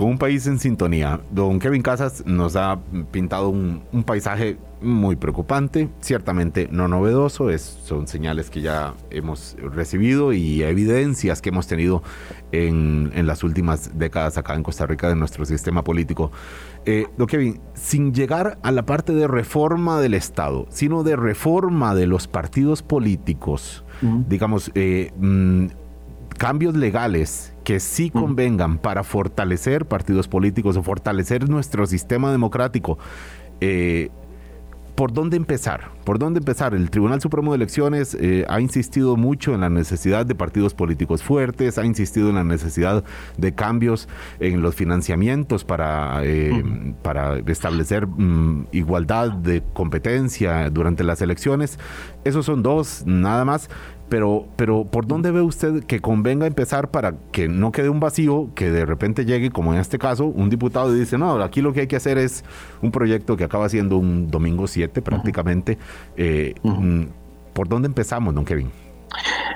con un país en sintonía. Don Kevin Casas nos ha pintado un, paisaje muy preocupante, ciertamente no novedoso, es, son señales que ya hemos recibido y evidencias que hemos tenido en, las últimas décadas acá en Costa Rica de nuestro sistema político. Eh, don Kevin, sin llegar a la parte de reforma del Estado, sino de reforma de los partidos políticos, digamos, eh, mm, cambios legales que sí convengan para fortalecer partidos políticos o fortalecer nuestro sistema democrático. Eh, ¿Por dónde empezar? ¿Por dónde empezar? El Tribunal Supremo de Elecciones eh, ha insistido mucho en la necesidad de partidos políticos fuertes, ha insistido en la necesidad de cambios en los financiamientos para, eh, para establecer mm, igualdad de competencia durante las elecciones. Esos son dos, nada más. Pero, pero ¿por dónde ve usted que convenga empezar para que no quede un vacío, que de repente llegue, como en este caso, un diputado y dice, no, aquí lo que hay que hacer es un proyecto que acaba siendo un domingo 7 prácticamente. Eh, mm, ¿Por dónde empezamos, don Kevin?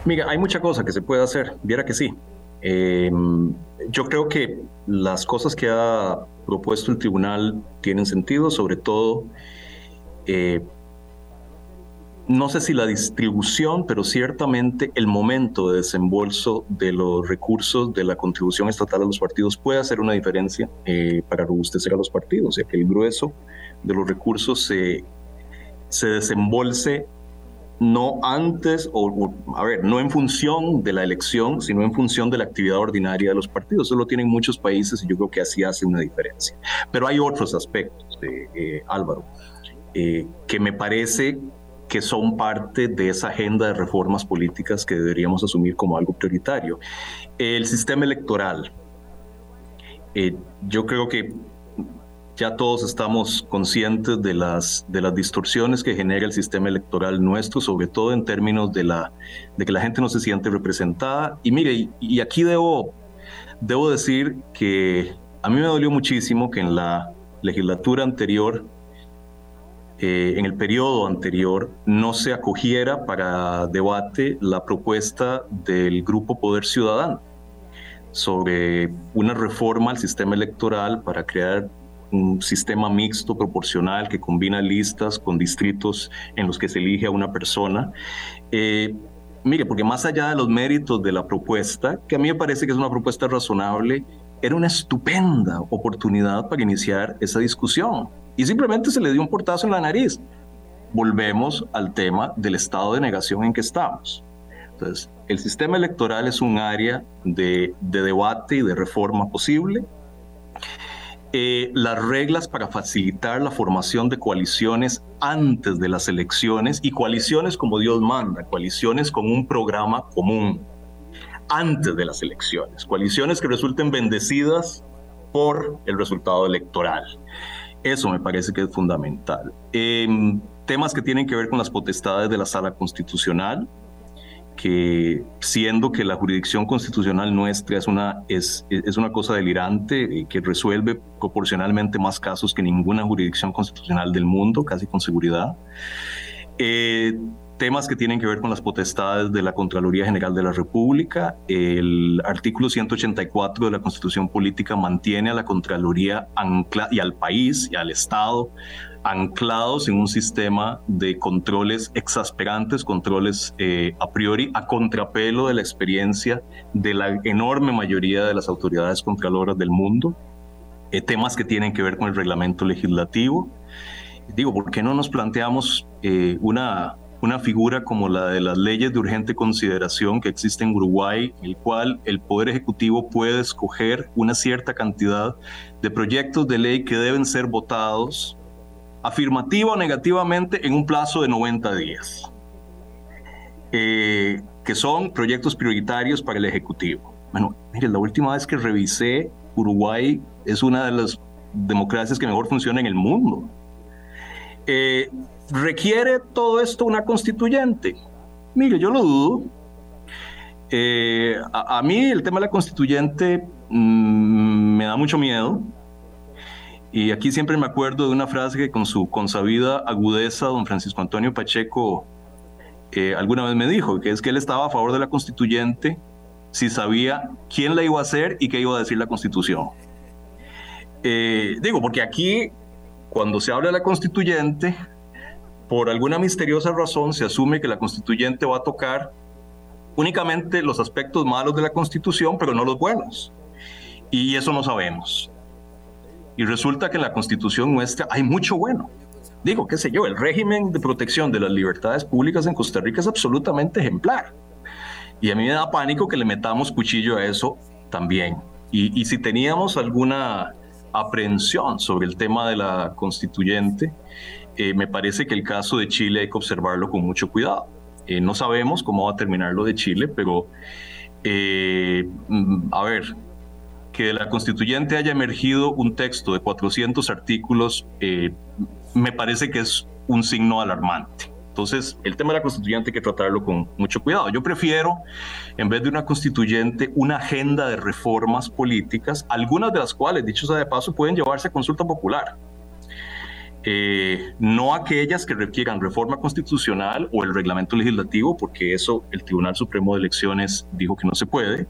Mira, hay mucha cosa que se puede hacer, viera que sí. Em, yo creo que las cosas que ha propuesto el tribunal tienen sentido, sobre todo eh, no sé si la distribución, pero ciertamente el momento de desembolso de los recursos de la contribución estatal a los partidos puede hacer una diferencia eh, para robustecer a los partidos, ya que el grueso de los recursos se, se desembolse no antes, o, a ver, no en función de la elección, sino en función de la actividad ordinaria de los partidos. Eso lo tienen muchos países y yo creo que así hace una diferencia. Pero hay otros aspectos, eh, Álvaro, eh, que me parece que son parte de esa agenda de reformas políticas que deberíamos asumir como algo prioritario. El sistema electoral. Eh, yo creo que ya todos estamos conscientes de las, de las distorsiones que genera el sistema electoral nuestro, sobre todo en términos de, la, de que la gente no se siente representada. Y mire, y, aquí debo, debo decir que a mí me dolió muchísimo que en la legislatura anterior, eh, en el periodo anterior, no se acogiera para debate la propuesta del Grupo Poder Ciudadano sobre una reforma al sistema electoral para crear un sistema mixto proporcional que combina listas con distritos en los que se elige a una persona. Eh, mire, porque más allá de los méritos de la propuesta, que a mí me parece que es una propuesta razonable, era una estupenda oportunidad para iniciar esa discusión. Y simplemente se le dio un portazo en la nariz. Volvemos al tema del estado de negación en que estamos. Entonces, el sistema electoral es un área de, de debate y de reforma posible eh, las reglas para facilitar la formación de coaliciones antes de las elecciones y coaliciones como Dios manda, coaliciones con un programa común antes de las elecciones, coaliciones que resulten bendecidas por el resultado electoral. Eso me parece que es fundamental. Em, temas que tienen que ver con las potestades de la sala constitucional, que siendo que la jurisdicción constitucional nuestra es una, es, es una cosa delirante eh, que resuelve proporcionalmente más casos que ninguna jurisdicción constitucional del mundo, casi con seguridad. Eh, temas que tienen que ver con las potestades de la Contraloría General de la República. El artículo 184 de la Constitución Política mantiene a la Contraloría ancla y al país y al Estado anclados en un sistema de controles exasperantes, controles eh, a priori a contrapelo de la experiencia de la enorme mayoría de las autoridades contraloras del mundo, eh, temas que tienen que ver con el reglamento legislativo. Digo, ¿por qué no nos planteamos eh, una, una figura como la de las leyes de urgente consideración que existe en Uruguay, en el cual el Poder Ejecutivo puede escoger una cierta cantidad de proyectos de ley que deben ser votados afirmativa o negativamente en un plazo de 90 días, eh, que son proyectos prioritarios para el Ejecutivo. Bueno, mire, la última vez que revisé, Uruguay es una de las democracias que mejor funciona en el mundo. Eh, ¿Requiere todo esto una constituyente? Mire, yo lo dudo. Eh, a, mí el tema de la constituyente mm, me da mucho miedo y aquí siempre me acuerdo de una frase que con su consabida agudeza don Francisco Antonio Pacheco eh, alguna vez me dijo, que es que él estaba a favor de la constituyente si sabía quién la iba a hacer y qué iba a decir la constitución. Eh, digo, porque aquí, cuando se habla de la constituyente, por alguna misteriosa razón se asume que la constituyente va a tocar únicamente los aspectos malos de la constitución, pero no los buenos. Y eso no sabemos. Y resulta que en la constitución nuestra hay mucho bueno. Digo, qué sé yo, el régimen de protección de las libertades públicas en Costa Rica es absolutamente ejemplar. Y a mí me da pánico que le metamos cuchillo a eso también. Y, si teníamos alguna aprehensión sobre el tema de la constituyente, eh, me parece que el caso de Chile hay que observarlo con mucho cuidado. Eh, no sabemos cómo va a terminar lo de Chile, pero eh, mm, a ver, que de la constituyente haya emergido un texto de 400 artículos me parece que es un signo alarmante. Entonces, el tema de la constituyente hay que tratarlo con mucho cuidado. Yo prefiero, en vez de una constituyente, una agenda de reformas políticas, algunas de las cuales, dicho sea de paso, pueden llevarse a consulta popular. Eh, no aquellas que requieran reforma constitucional o el reglamento legislativo, porque eso el Tribunal Supremo de Elecciones dijo que no se puede,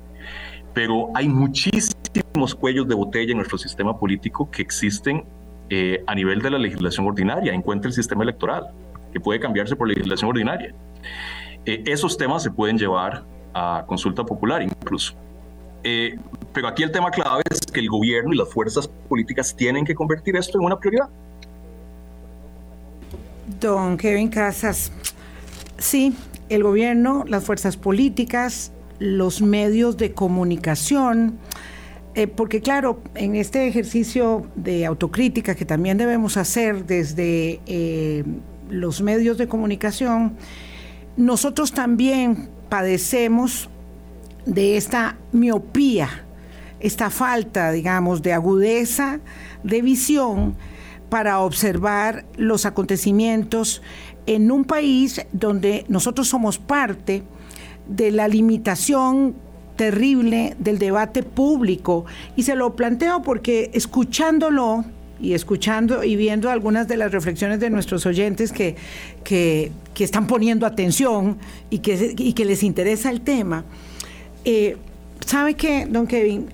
pero hay muchísimos cuellos de botella en nuestro sistema político que existen eh, a nivel de la legislación ordinaria. Encuentra el sistema electoral, que puede cambiarse por legislación ordinaria. Eh, esos temas se pueden llevar a consulta popular incluso. Pero aquí el tema clave es que el gobierno y las fuerzas políticas tienen que convertir esto en una prioridad. Don Kevin Casas, sí, el gobierno, las fuerzas políticas, los medios de comunicación, eh, porque claro, en este ejercicio de autocrítica que también debemos hacer desde, eh, los medios de comunicación, nosotros también padecemos de esta miopía, esta falta, digamos, de agudeza, de visión para observar los acontecimientos en un país donde nosotros somos parte de la limitación terrible del debate público. Y se lo planteo porque escuchándolo y escuchando y viendo algunas de las reflexiones de nuestros oyentes que, que, están poniendo atención y que, y que les interesa el tema, eh, ¿sabe qué, don Kevin?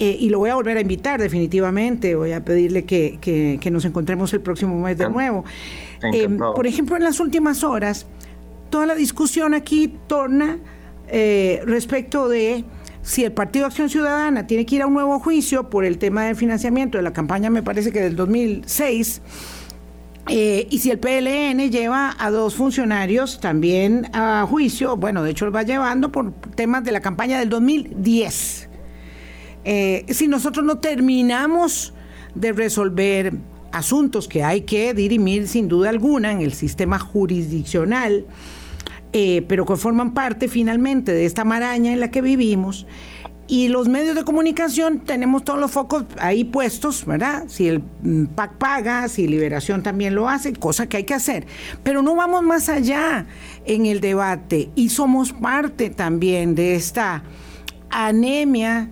Eh, y lo voy a volver a invitar definitivamente, voy a pedirle que, que, nos encontremos el próximo mes de nuevo. Eh, por ejemplo, en las últimas horas, toda la discusión aquí torna eh, respecto de si el Partido Acción Ciudadana tiene que ir a un nuevo juicio por el tema del financiamiento de la campaña, me parece que del 2006, eh, y si el PLN lleva a dos funcionarios también a juicio, bueno, de hecho lo va llevando por temas de la campaña del 2010. Eh, si nosotros no terminamos de resolver asuntos que hay que dirimir sin duda alguna en el sistema jurisdiccional, eh, pero que forman parte finalmente de esta maraña en la que vivimos. Y los medios de comunicación tenemos todos los focos ahí puestos, ¿verdad? Si el mm, PAC paga, si Liberación también lo hace, cosa que hay que hacer. Pero no vamos más allá en el debate y somos parte también de esta anemia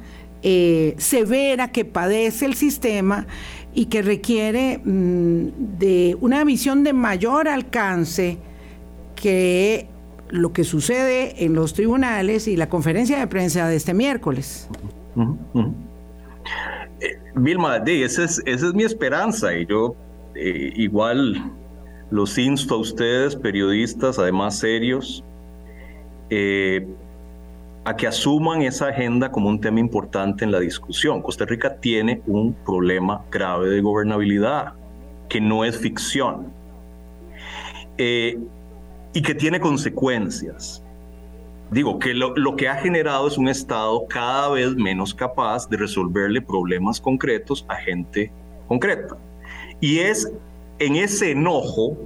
eh, severa que padece el sistema y que requiere mm, de una visión de mayor alcance que lo que sucede en los tribunales y la conferencia de prensa de este miércoles. Eh, Vilma, esa es, mi esperanza y yo eh, igual los insto a ustedes, periodistas, además serios, a que asuman esa agenda como un tema importante en la discusión. Costa Rica tiene un problema grave de gobernabilidad, que no es ficción. Eh, y que tiene consecuencias. Digo, que lo, que ha generado es un Estado cada vez menos capaz de resolverle problemas concretos a gente concreta. Y es en ese enojo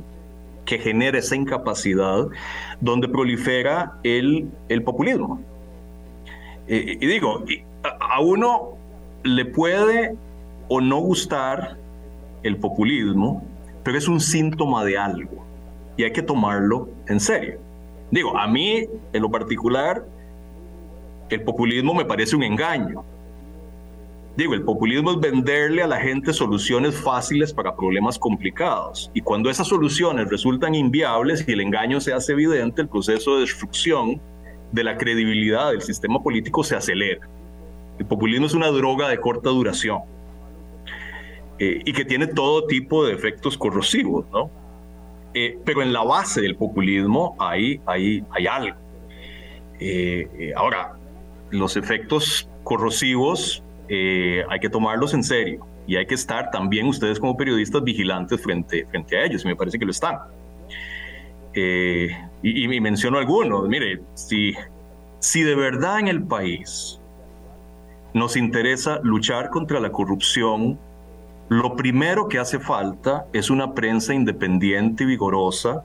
que genera esa incapacidad donde prolifera el, el populismo. Y digo, a uno le puede o no gustar el populismo, pero es un síntoma de algo y hay que tomarlo en serio. Digo, a mí en lo particular, el populismo me parece un engaño. Digo, el populismo es venderle a la gente soluciones fáciles para problemas complicados. Y cuando esas soluciones resultan inviables y el engaño se hace evidente, el proceso de destrucción de la credibilidad del sistema político se acelera. El populismo es una droga de corta duración eh, y que tiene todo tipo de efectos corrosivos, ¿no? Eh, pero en la base del populismo hay, hay, hay algo. Eh, ahora, los efectos corrosivos hay que tomarlos en serio y hay que estar también ustedes como periodistas vigilantes frente, frente a ellos, y me parece que lo están. Y, y, menciono algunos, mire, si, si de verdad en el país nos interesa luchar contra la corrupción lo primero que hace falta es una prensa independiente y vigorosa,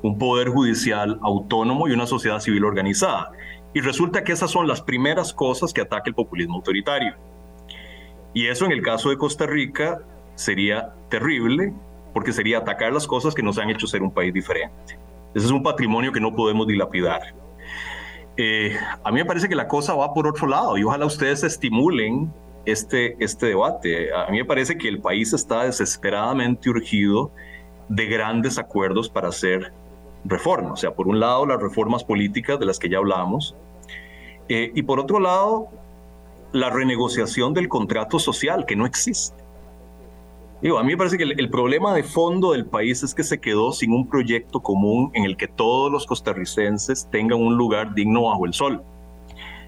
un poder judicial autónomo y una sociedad civil organizada. Y resulta que esas son las primeras cosas que ataca el populismo autoritario. Y eso en el caso de Costa Rica sería terrible porque sería atacar las cosas que nos han hecho ser un país diferente. Ese es un patrimonio que no podemos dilapidar. Eh, a mí me parece que la cosa va por otro lado y ojalá ustedes estimulen este, este debate. A mí me parece que el país está desesperadamente urgido de grandes acuerdos para hacer reformas. O sea, por un lado, las reformas políticas de las que ya hablamos, eh, y por otro lado, la renegociación del contrato social, que no existe. Digo, a mí me parece que el, problema de fondo del país es que se quedó sin un proyecto común en el que todos los costarricenses tengan un lugar digno bajo el sol.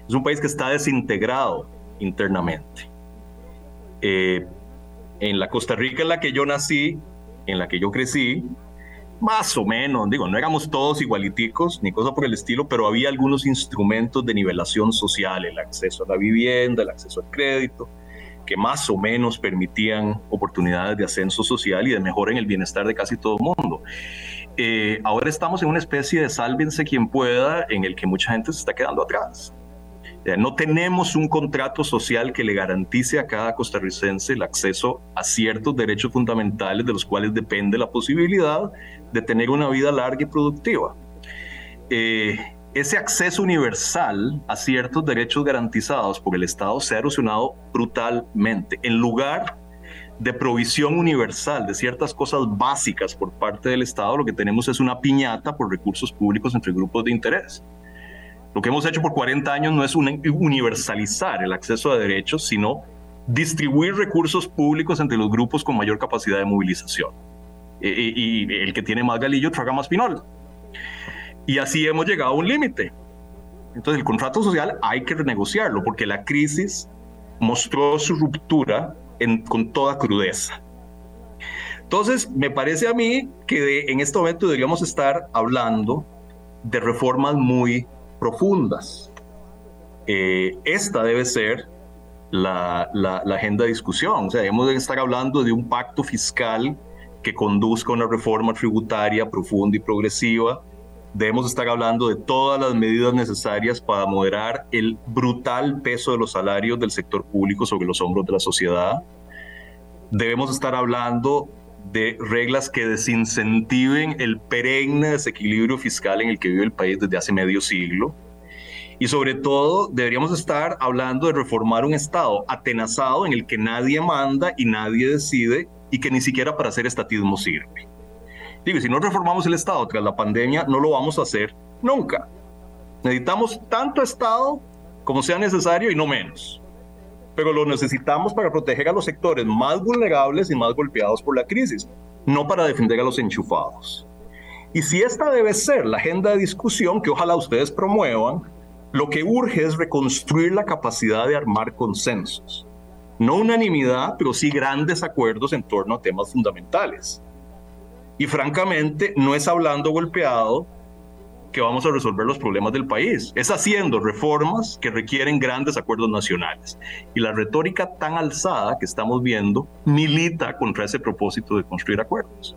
Es un país que está desintegrado internamente. Eh, en la Costa Rica en la que yo nací, en la que yo crecí, más o menos, digo, no éramos todos igualiticos ni cosa por el estilo, pero había algunos instrumentos de nivelación social, el acceso a la vivienda, el acceso al crédito, que más o menos permitían oportunidades de ascenso social y de mejora en el bienestar de casi todo el mundo. Eh, ahora estamos en una especie de sálvense quien pueda en el que mucha gente se está quedando atrás. No tenemos un contrato social que le garantice a cada costarricense el acceso a ciertos derechos fundamentales de los cuales depende la posibilidad de tener una vida larga y productiva. Eh, ese acceso universal a ciertos derechos garantizados por el Estado se ha erosionado brutalmente. En lugar de provisión universal de ciertas cosas básicas por parte del Estado, lo que tenemos es una piñata por recursos públicos entre grupos de interés. Lo que hemos hecho por 40 años no es universalizar el acceso a derechos, sino distribuir recursos públicos entre los grupos con mayor capacidad de movilización. E, e, y, el que tiene más galillo traga más pinol. Y así hemos llegado a un límite. Entonces el contrato social hay que renegociarlo porque la crisis mostró su ruptura con toda crudeza. Entonces, me parece a mí que en este momento deberíamos estar hablando de reformas muy profundas. Eh, esta debe ser la, la, agenda de discusión. O sea, debemos de estar hablando de un pacto fiscal que conduzca a una reforma tributaria profunda y progresiva. Debemos estar hablando de todas las medidas necesarias para moderar el brutal peso de los salarios del sector público sobre los hombros de la sociedad. Debemos estar hablando de reglas que desincentiven el perenne desequilibrio fiscal en el que vive el país desde hace medio siglo. Y sobre todo, deberíamos estar hablando de reformar un Estado atenazado en el que nadie manda y nadie decide y que ni siquiera para hacer estatismo sirve. Digo, si no reformamos el Estado tras la pandemia, no lo vamos a hacer nunca. Necesitamos tanto Estado como sea necesario y no menos pero lo necesitamos para proteger a los sectores más vulnerables y más golpeados por la crisis, no para defender a los enchufados. Y si esta debe ser la agenda de discusión que ojalá ustedes promuevan, lo que urge es reconstruir la capacidad de armar consensos. No unanimidad, pero sí grandes acuerdos en torno a temas fundamentales. Y francamente, no es hablando golpeado que vamos a resolver los problemas del país. Es haciendo reformas que requieren grandes acuerdos nacionales. Y la retórica tan alzada que estamos viendo milita contra ese propósito de construir acuerdos.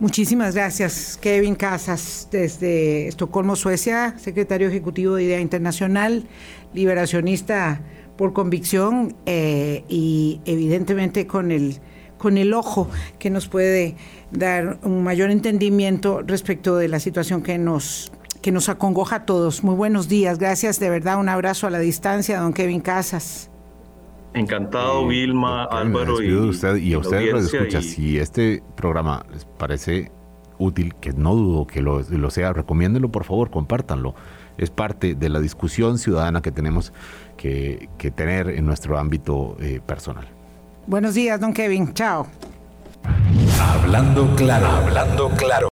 Muchísimas gracias, Kevin Casas, desde Estocolmo, Suecia, secretario ejecutivo de Idea Internacional, liberacionista por convicción eh, y evidentemente con el, con el ojo que nos puede dar un mayor entendimiento respecto de la situación que nos que nos acongoja a todos. Muy buenos días, gracias de verdad, un abrazo a la distancia, don Kevin Casas. Encantado, Vilma, Álvaro y, usted, y a ustedes lo escucha. Si este programa les parece útil, que no dudo que lo, sea, recomiéndenlo por favor, compártanlo. Es parte de la discusión ciudadana que tenemos que, tener en nuestro ámbito eh, personal. Buenos días, don Kevin. Chao. Hablando claro, hablando claro.